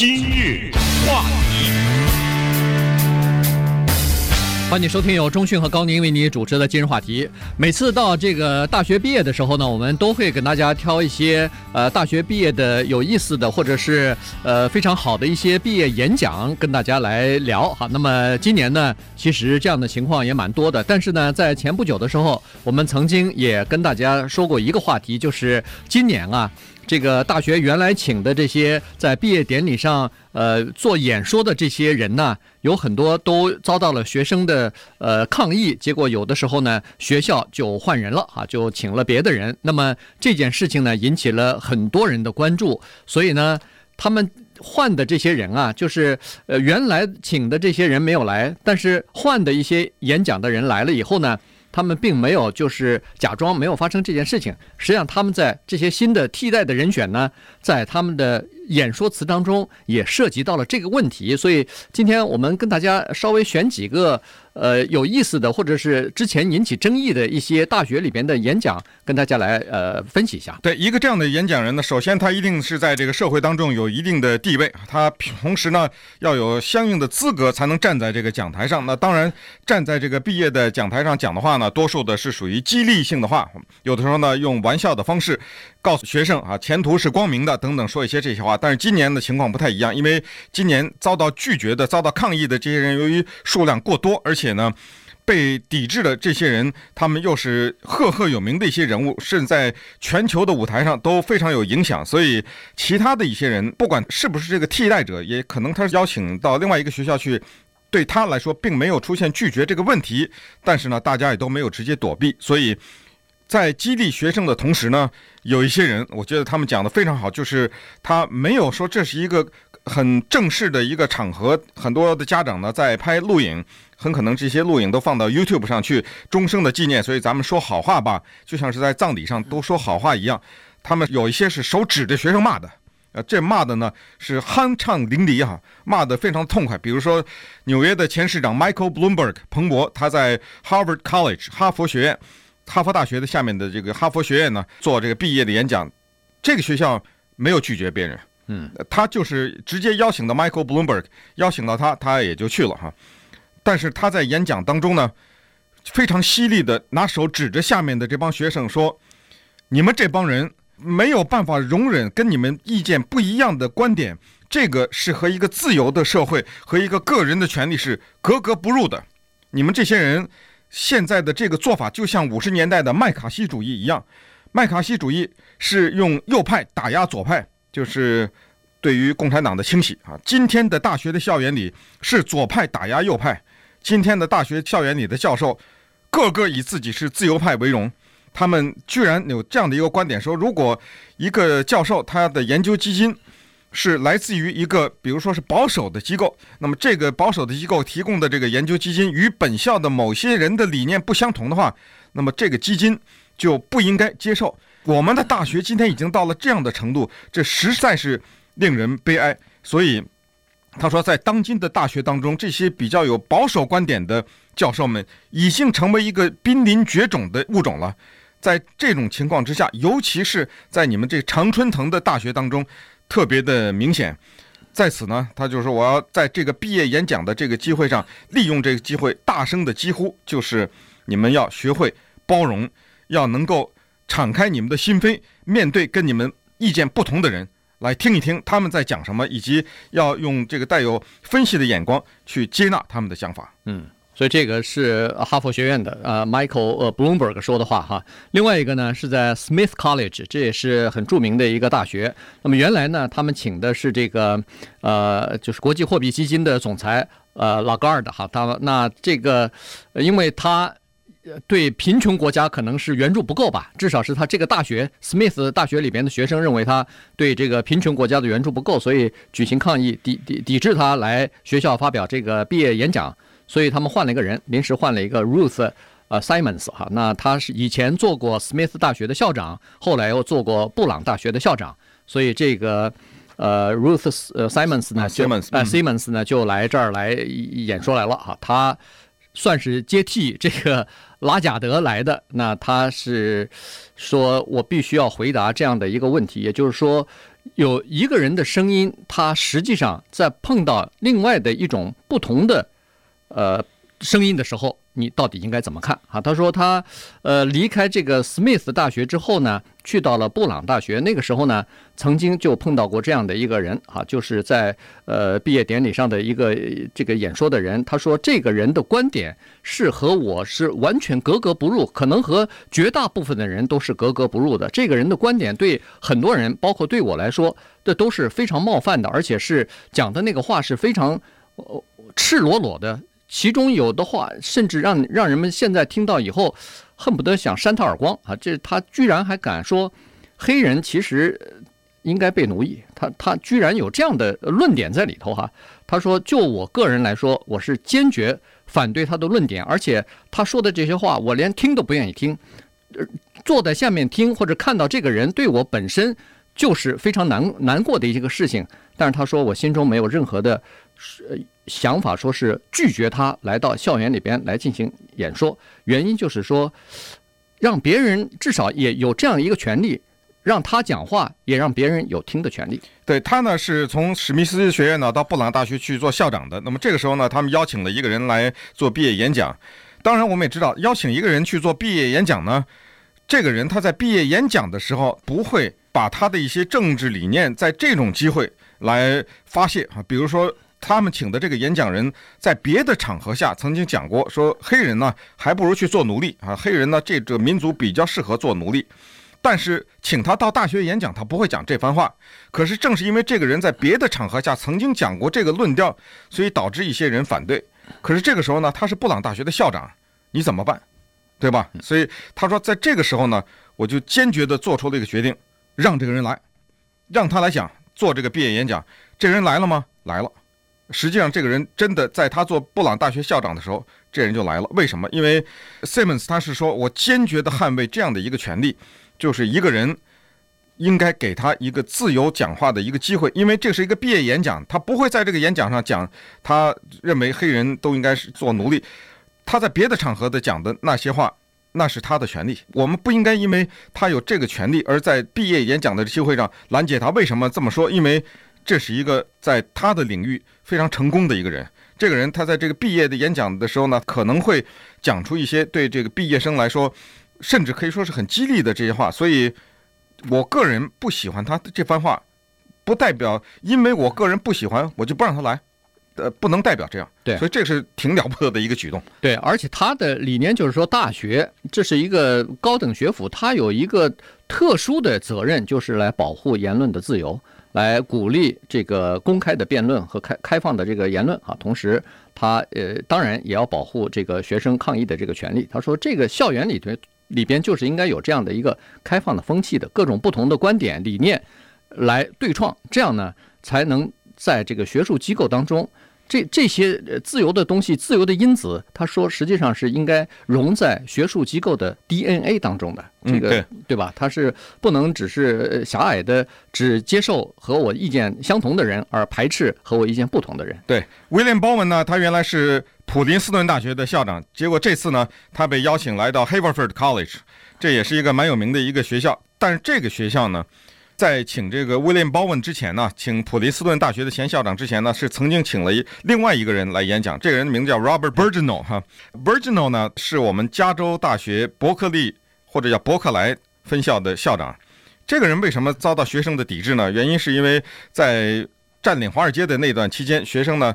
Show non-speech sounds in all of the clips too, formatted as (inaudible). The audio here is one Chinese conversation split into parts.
今日话题，欢迎收听由中讯和高宁为你主持的今日话题。每次到这个大学毕业的时候呢，我们都会跟大家挑一些呃大学毕业的有意思的，或者是呃非常好的一些毕业演讲跟大家来聊哈。那么今年呢，其实这样的情况也蛮多的。但是呢，在前不久的时候，我们曾经也跟大家说过一个话题，就是今年啊。这个大学原来请的这些在毕业典礼上呃做演说的这些人呢，有很多都遭到了学生的呃抗议，结果有的时候呢学校就换人了啊，就请了别的人。那么这件事情呢引起了很多人的关注，所以呢他们换的这些人啊，就是呃原来请的这些人没有来，但是换的一些演讲的人来了以后呢。他们并没有就是假装没有发生这件事情，实际上他们在这些新的替代的人选呢，在他们的演说词当中也涉及到了这个问题，所以今天我们跟大家稍微选几个。呃，有意思的，或者是之前引起争议的一些大学里边的演讲，跟大家来呃分析一下。对，一个这样的演讲人呢，首先他一定是在这个社会当中有一定的地位，他同时呢要有相应的资格才能站在这个讲台上。那当然，站在这个毕业的讲台上讲的话呢，多数的是属于激励性的话，有的时候呢用玩笑的方式告诉学生啊，前途是光明的等等，说一些这些话。但是今年的情况不太一样，因为今年遭到拒绝的、遭到抗议的这些人，由于数量过多，而且。呢，被抵制的这些人，他们又是赫赫有名的一些人物，甚至在全球的舞台上都非常有影响。所以，其他的一些人，不管是不是这个替代者，也可能他是邀请到另外一个学校去，对他来说，并没有出现拒绝这个问题。但是呢，大家也都没有直接躲避。所以在激励学生的同时呢，有一些人，我觉得他们讲得非常好，就是他没有说这是一个很正式的一个场合，很多的家长呢在拍录影。很可能这些录影都放到 YouTube 上去，终生的纪念。所以咱们说好话吧，就像是在葬礼上都说好话一样。他们有一些是手指着学生骂的，呃，这骂的呢是酣畅淋漓哈，骂得非常痛快。比如说，纽约的前市长 Michael Bloomberg 彭博，他在 Harvard College 哈佛学院，哈佛大学的下面的这个哈佛学院呢做这个毕业的演讲，这个学校没有拒绝别人，嗯，他就是直接邀请到 Michael Bloomberg，邀请到他，他也就去了哈。但是他在演讲当中呢，非常犀利的拿手指着下面的这帮学生说：“你们这帮人没有办法容忍跟你们意见不一样的观点，这个是和一个自由的社会和一个个人的权利是格格不入的。你们这些人现在的这个做法，就像五十年代的麦卡锡主义一样。麦卡锡主义是用右派打压左派，就是对于共产党的清洗啊。今天的大学的校园里是左派打压右派。”今天的大学校园里的教授，个个以自己是自由派为荣。他们居然有这样的一个观点：说，如果一个教授他的研究基金是来自于一个，比如说是保守的机构，那么这个保守的机构提供的这个研究基金与本校的某些人的理念不相同的话，那么这个基金就不应该接受。我们的大学今天已经到了这样的程度，这实在是令人悲哀。所以。他说，在当今的大学当中，这些比较有保守观点的教授们已经成为一个濒临绝种的物种了。在这种情况之下，尤其是在你们这常春藤的大学当中，特别的明显。在此呢，他就说，我要在这个毕业演讲的这个机会上，利用这个机会，大声的疾呼，就是你们要学会包容，要能够敞开你们的心扉，面对跟你们意见不同的人。来听一听他们在讲什么，以及要用这个带有分析的眼光去接纳他们的想法。嗯，所以这个是哈佛学院的呃 Michael 呃 Bloomberg 说的话哈。另外一个呢是在 Smith College，这也是很著名的一个大学。那么原来呢他们请的是这个呃就是国际货币基金的总裁呃 Lagarde 哈，他那这个因为他。对贫穷国家可能是援助不够吧，至少是他这个大学 Smith 大学里边的学生认为他对这个贫穷国家的援助不够，所以举行抗议，抵抵抵制他来学校发表这个毕业演讲。所以他们换了一个人，临时换了一个 Ruth 呃 Simons 哈，那他是以前做过 Smith 大学的校长，后来又做过布朗大学的校长，所以这个呃 Ruth 呃 Simons 呢就呃 Simons 呢就来这儿来演说来了哈，他算是接替这个。拉贾德来的，那他是说，我必须要回答这样的一个问题，也就是说，有一个人的声音，他实际上在碰到另外的一种不同的呃声音的时候。你到底应该怎么看啊？他说他，呃，离开这个 Smith 大学之后呢，去到了布朗大学。那个时候呢，曾经就碰到过这样的一个人啊，就是在呃毕业典礼上的一个这个演说的人。他说这个人的观点是和我是完全格格不入，可能和绝大部分的人都是格格不入的。这个人的观点对很多人，包括对我来说，这都是非常冒犯的，而且是讲的那个话是非常赤裸裸的。其中有的话，甚至让让人们现在听到以后，恨不得想扇他耳光啊！这他居然还敢说黑人其实应该被奴役，他他居然有这样的论点在里头哈！他说，就我个人来说，我是坚决反对他的论点，而且他说的这些话，我连听都不愿意听。坐在下面听或者看到这个人，对我本身就是非常难难过的一个事情。但是他说，我心中没有任何的。是想法，说是拒绝他来到校园里边来进行演说，原因就是说，让别人至少也有这样一个权利，让他讲话，也让别人有听的权利。对，他呢，是从史密斯学院呢到布朗大学去做校长的。那么这个时候呢，他们邀请了一个人来做毕业演讲。当然，我们也知道，邀请一个人去做毕业演讲呢，这个人他在毕业演讲的时候不会把他的一些政治理念在这种机会来发泄啊，比如说。他们请的这个演讲人，在别的场合下曾经讲过，说黑人呢还不如去做奴隶啊，黑人呢这个民族比较适合做奴隶。但是请他到大学演讲，他不会讲这番话。可是正是因为这个人在别的场合下曾经讲过这个论调，所以导致一些人反对。可是这个时候呢，他是布朗大学的校长，你怎么办？对吧？所以他说，在这个时候呢，我就坚决地做出了一个决定，让这个人来，让他来讲做这个毕业演讲。这人来了吗？来了。实际上，这个人真的在他做布朗大学校长的时候，这人就来了。为什么？因为 Simmons 他是说，我坚决的捍卫这样的一个权利，就是一个人应该给他一个自由讲话的一个机会。因为这是一个毕业演讲，他不会在这个演讲上讲他认为黑人都应该是做奴隶。他在别的场合的讲的那些话，那是他的权利。我们不应该因为他有这个权利，而在毕业演讲的机会上拦截他。为什么这么说？因为这是一个在他的领域非常成功的一个人。这个人他在这个毕业的演讲的时候呢，可能会讲出一些对这个毕业生来说，甚至可以说是很激励的这些话。所以，我个人不喜欢他的这番话，不代表因为我个人不喜欢，我就不让他来。呃，不能代表这样。对，所以这是挺了不得的一个举动。对，而且他的理念就是说，大学这是一个高等学府，他有一个特殊的责任，就是来保护言论的自由。来鼓励这个公开的辩论和开开放的这个言论啊，同时他呃当然也要保护这个学生抗议的这个权利。他说，这个校园里头里边就是应该有这样的一个开放的风气的，各种不同的观点理念来对创，这样呢才能在这个学术机构当中。这这些自由的东西，自由的因子，他说实际上是应该融在学术机构的 DNA 当中的，这个对吧？他是不能只是狭隘的只接受和我意见相同的人，而排斥和我意见不同的人。对，威廉·鲍文呢，他原来是普林斯顿大学的校长，结果这次呢，他被邀请来到 Haverford College，这也是一个蛮有名的一个学校，但是这个学校呢。在请这个威廉·鲍文之前呢，请普林斯顿大学的前校长之前呢，是曾经请了一另外一个人来演讲。这个人名字叫 Robert Birgeneau 哈，Birgeneau 呢是我们加州大学伯克利或者叫伯克莱分校的校长。这个人为什么遭到学生的抵制呢？原因是因为在占领华尔街的那段期间，学生呢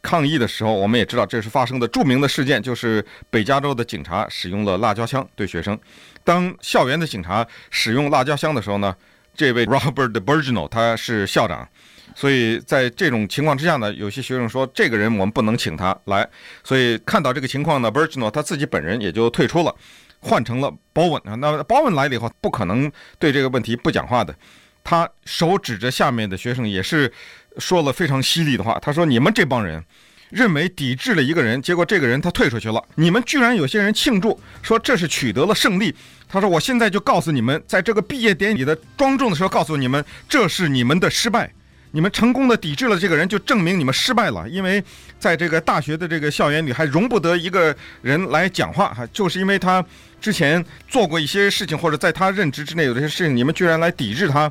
抗议的时候，我们也知道这是发生的著名的事件，就是北加州的警察使用了辣椒枪对学生。当校园的警察使用辣椒枪的时候呢，这位 (laughs) Robert Birgeneau 他是校长，所以在这种情况之下呢，有些学生说这个人我们不能请他来，所以看到这个情况呢，Birgeneau 他自己本人也就退出了，换成了 Bowen 啊。那 Bowen 来了以后，不可能对这个问题不讲话的，他手指着下面的学生，也是说了非常犀利的话。他说：“你们这帮人。”认为抵制了一个人，结果这个人他退出去了。你们居然有些人庆祝，说这是取得了胜利。他说：“我现在就告诉你们，在这个毕业典礼的庄重的时候，告诉你们，这是你们的失败。你们成功的抵制了这个人，就证明你们失败了。因为在这个大学的这个校园里，还容不得一个人来讲话，哈，就是因为他之前做过一些事情，或者在他任职之内有些事情，你们居然来抵制他。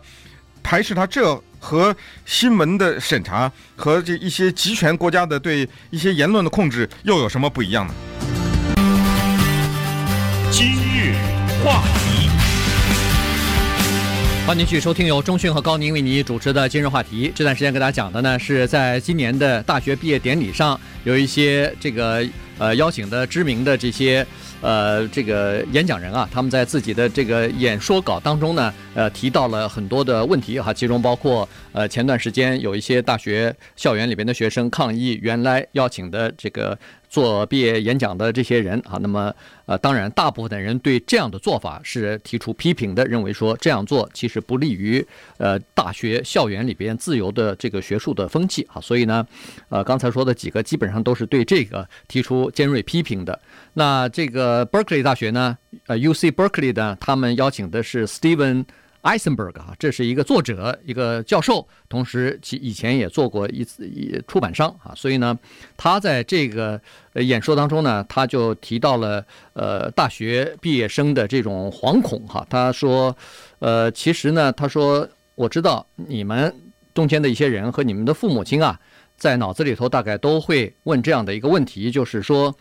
排斥他，这和新闻的审查和这一些集权国家的对一些言论的控制又有什么不一样呢？今日话题，欢迎继续收听由中讯和高宁为你主持的今日话题。这段时间给大家讲的呢，是在今年的大学毕业典礼上，有一些这个呃邀请的知名的这些。呃，这个演讲人啊，他们在自己的这个演说稿当中呢，呃，提到了很多的问题哈，其中包括呃，前段时间有一些大学校园里边的学生抗议原来邀请的这个。做毕业演讲的这些人啊，那么呃，当然，大部分的人对这样的做法是提出批评的，认为说这样做其实不利于呃大学校园里边自由的这个学术的风气啊。所以呢，呃，刚才说的几个基本上都是对这个提出尖锐批评的。那这个 Berkeley 大学呢，呃，UC Berkeley 的他们邀请的是 Steven。Eisenberg 啊，这是一个作者，一个教授，同时其以前也做过一次出版商啊，所以呢，他在这个演说当中呢，他就提到了呃大学毕业生的这种惶恐哈，他说，呃，其实呢，他说我知道你们中间的一些人和你们的父母亲啊，在脑子里头大概都会问这样的一个问题，就是说。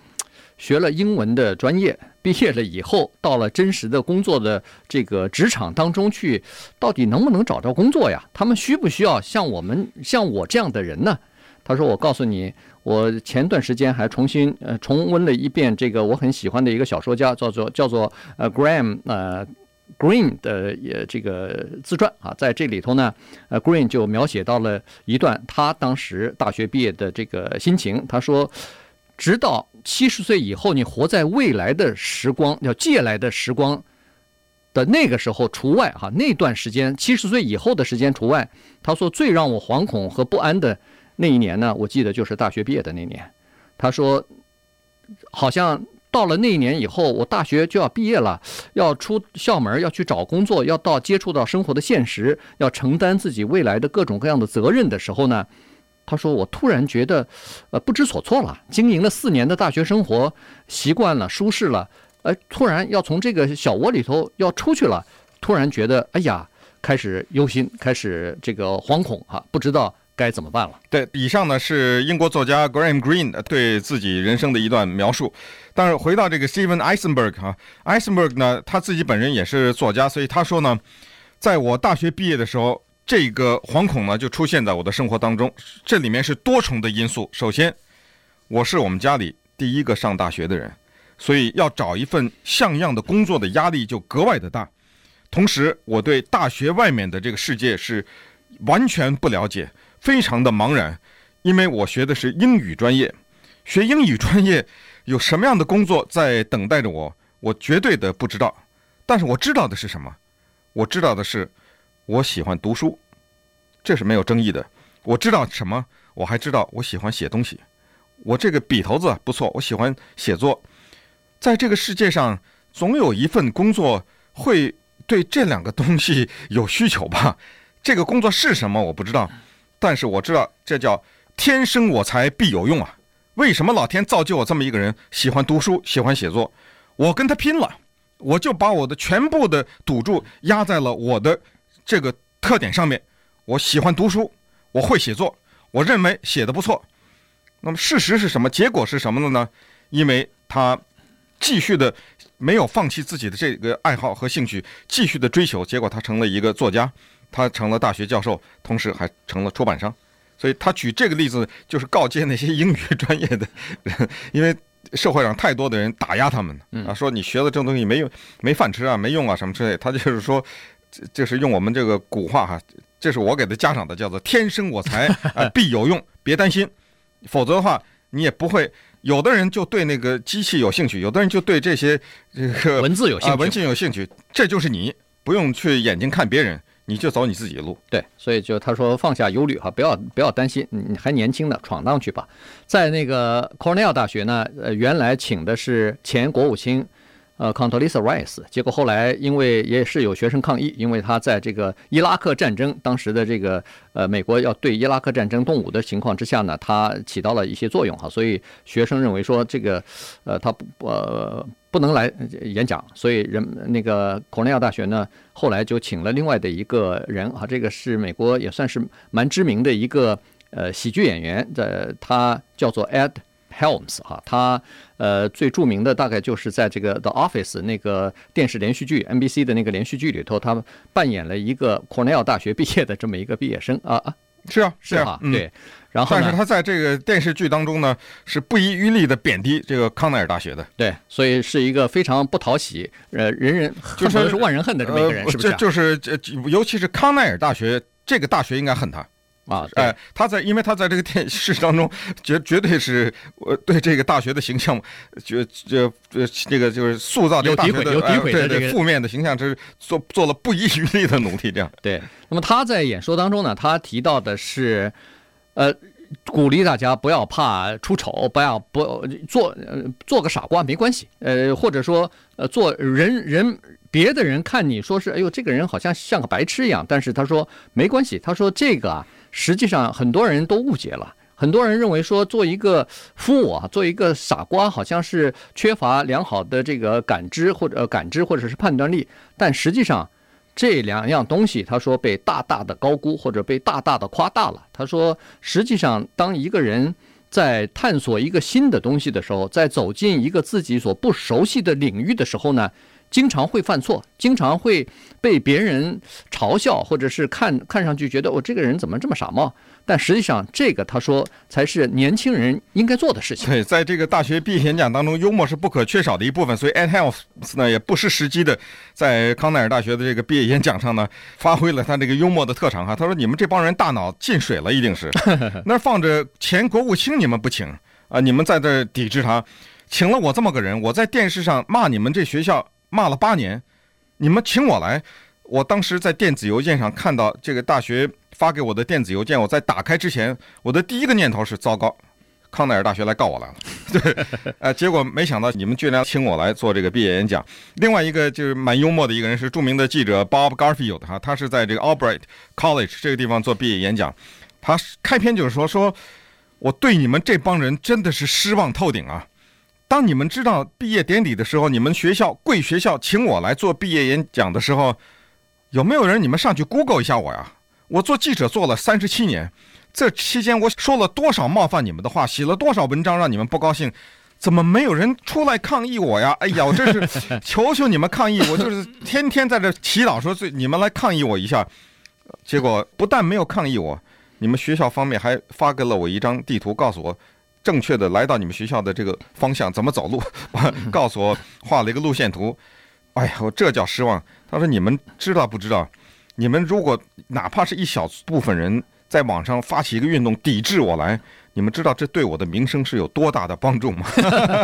学了英文的专业，毕业了以后，到了真实的工作的这个职场当中去，到底能不能找着工作呀？他们需不需要像我们像我这样的人呢？他说：“我告诉你，我前段时间还重新呃重温了一遍这个我很喜欢的一个小说家，叫做叫做呃 Graham 呃 Green 的也这个自传啊，在这里头呢，呃 Green 就描写到了一段他当时大学毕业的这个心情。他说。”直到七十岁以后，你活在未来的时光，要借来的时光的那个时候除外哈，那段时间七十岁以后的时间除外。他说最让我惶恐和不安的那一年呢，我记得就是大学毕业的那年。他说，好像到了那一年以后，我大学就要毕业了，要出校门，要去找工作，要到接触到生活的现实，要承担自己未来的各种各样的责任的时候呢。他说：“我突然觉得，呃，不知所措了。经营了四年的大学生活，习惯了，舒适了，呃，突然要从这个小窝里头要出去了，突然觉得，哎呀，开始忧心，开始这个惶恐哈，不知道该怎么办了。”对，以上呢是英国作家 Graham Greene 对自己人生的一段描述。但是回到这个 Steven Eisenberg 哈，Eisenberg 呢，他自己本人也是作家，所以他说呢，在我大学毕业的时候。这个惶恐呢，就出现在我的生活当中。这里面是多重的因素。首先，我是我们家里第一个上大学的人，所以要找一份像样的工作的压力就格外的大。同时，我对大学外面的这个世界是完全不了解，非常的茫然，因为我学的是英语专业。学英语专业有什么样的工作在等待着我，我绝对的不知道。但是我知道的是什么？我知道的是。我喜欢读书，这是没有争议的。我知道什么？我还知道我喜欢写东西。我这个笔头子不错，我喜欢写作。在这个世界上，总有一份工作会对这两个东西有需求吧？这个工作是什么？我不知道，但是我知道这叫天生我材必有用啊！为什么老天造就我这么一个人，喜欢读书，喜欢写作？我跟他拼了，我就把我的全部的赌注压在了我的。这个特点上面，我喜欢读书，我会写作，我认为写的不错。那么事实是什么？结果是什么的呢？因为他继续的没有放弃自己的这个爱好和兴趣，继续的追求，结果他成了一个作家，他成了大学教授，同时还成了出版商。所以他举这个例子，就是告诫那些英语专业的人，因为社会上太多的人打压他们啊，说你学的这东西没用，没饭吃啊，没用啊什么之类。他就是说。这是用我们这个古话哈，这是我给他加上的，叫做“天生我材啊，(laughs) 必有用”，别担心，否则的话你也不会。有的人就对那个机器有兴趣，有的人就对这些这个文字有兴趣，文字有兴趣，这就是你，不用去眼睛看别人，你就走你自己的路。对，所以就他说放下忧虑哈，不要不要担心，你还年轻呢，闯荡去吧。在那个 Cornell 大学呢，呃，原来请的是前国务卿。呃，Condoleezza Rice，结果后来因为也是有学生抗议，因为他在这个伊拉克战争当时的这个呃美国要对伊拉克战争动武的情况之下呢，他起到了一些作用哈，所以学生认为说这个呃他不呃不能来演讲，所以人那个康奈尔大学呢后来就请了另外的一个人哈，这个是美国也算是蛮知名的一个呃喜剧演员在，他叫做 Ed。Helms 哈，他呃最著名的大概就是在这个 The Office 那个电视连续剧 NBC 的那个连续剧里头，他扮演了一个 Cornell 大学毕业的这么一个毕业生啊啊，是啊是啊，嗯、对。然后但是他在这个电视剧当中呢，是不遗余力的贬低这个康奈尔大学的，对，所以是一个非常不讨喜，呃，人人就是是万人恨的这么一个人，是不是、啊？这就是这，尤其是康奈尔大学这个大学应该恨他。啊，哎，他在，因为他在这个电视当中，绝绝对是我对这个大学的形象，就就这这个就是塑造这个大学的有诋毁的这个负面的形象，这是做做了不遗余力的努力。这样对。那么他在演说当中呢，他提到的是，呃，鼓励大家不要怕出丑，不要不做呃做个傻瓜没关系，呃，或者说呃做人人别的人看你说是哎呦这个人好像像个白痴一样，但是他说没关系，他说这个啊。实际上，很多人都误解了。很多人认为说，做一个 fool 啊，做一个傻瓜，好像是缺乏良好的这个感知或者感知或者是判断力。但实际上，这两样东西，他说被大大的高估或者被大大的夸大了。他说，实际上，当一个人在探索一个新的东西的时候，在走进一个自己所不熟悉的领域的时候呢，经常会犯错，经常会被别人嘲笑，或者是看看上去觉得我、哦、这个人怎么这么傻帽？但实际上，这个他说才是年轻人应该做的事情。对，在这个大学毕业演讲当中，幽默是不可缺少的一部分。所以，Ed Helms 呢也不失时机的在康奈尔大学的这个毕业演讲上呢，发挥了他这个幽默的特长哈。他说：“你们这帮人大脑进水了，一定是 (laughs) 那放着前国务卿，你们不请啊？你们在这抵制他，请了我这么个人，我在电视上骂你们这学校。”骂了八年，你们请我来。我当时在电子邮件上看到这个大学发给我的电子邮件，我在打开之前，我的第一个念头是：糟糕，康奈尔大学来告我来了。(laughs) 对，呃，结果没想到你们居然请我来做这个毕业演讲。另外一个就是蛮幽默的一个人是著名的记者 Bob Garfield 哈，他是在这个 Albright College 这个地方做毕业演讲。他开篇就是说：说我对你们这帮人真的是失望透顶啊。当你们知道毕业典礼的时候，你们学校贵学校请我来做毕业演讲的时候，有没有人你们上去 Google 一下我呀？我做记者做了三十七年，这期间我说了多少冒犯你们的话，写了多少文章让你们不高兴，怎么没有人出来抗议我呀？哎呀，我这是 (laughs) 求求你们抗议，我就是天天在这祈祷说最你们来抗议我一下，结果不但没有抗议我，你们学校方面还发给了我一张地图，告诉我。正确的来到你们学校的这个方向怎么走路？(laughs) 告诉我画了一个路线图。哎呀，我这叫失望。他说：“你们知道不知道？你们如果哪怕是一小部分人在网上发起一个运动抵制我来。”你们知道这对我的名声是有多大的帮助吗？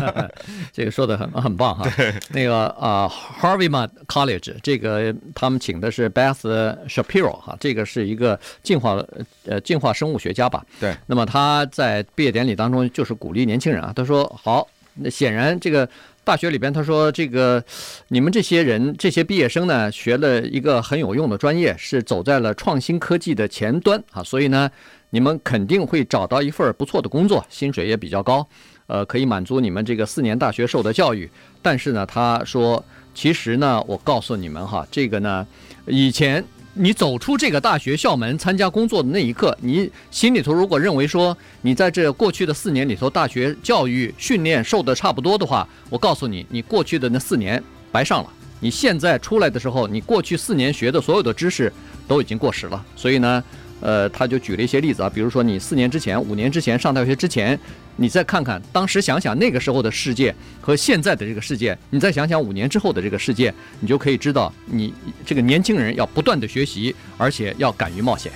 (laughs) 这个说的很很棒哈。对，那个啊、uh,，Harvey Mudd College 这个他们请的是 Beth Shapiro 哈，这个是一个进化呃进化生物学家吧。对。那么他在毕业典礼当中就是鼓励年轻人啊，他说好，那显然这个大学里边他说这个你们这些人这些毕业生呢学了一个很有用的专业，是走在了创新科技的前端啊，所以呢。你们肯定会找到一份不错的工作，薪水也比较高，呃，可以满足你们这个四年大学受的教育。但是呢，他说，其实呢，我告诉你们哈，这个呢，以前你走出这个大学校门参加工作的那一刻，你心里头如果认为说你在这过去的四年里头大学教育训练受的差不多的话，我告诉你，你过去的那四年白上了。你现在出来的时候，你过去四年学的所有的知识都已经过时了。所以呢。呃，他就举了一些例子啊，比如说你四年之前、五年之前上大学之前，你再看看当时想想那个时候的世界和现在的这个世界，你再想想五年之后的这个世界，你就可以知道，你这个年轻人要不断的学习，而且要敢于冒险。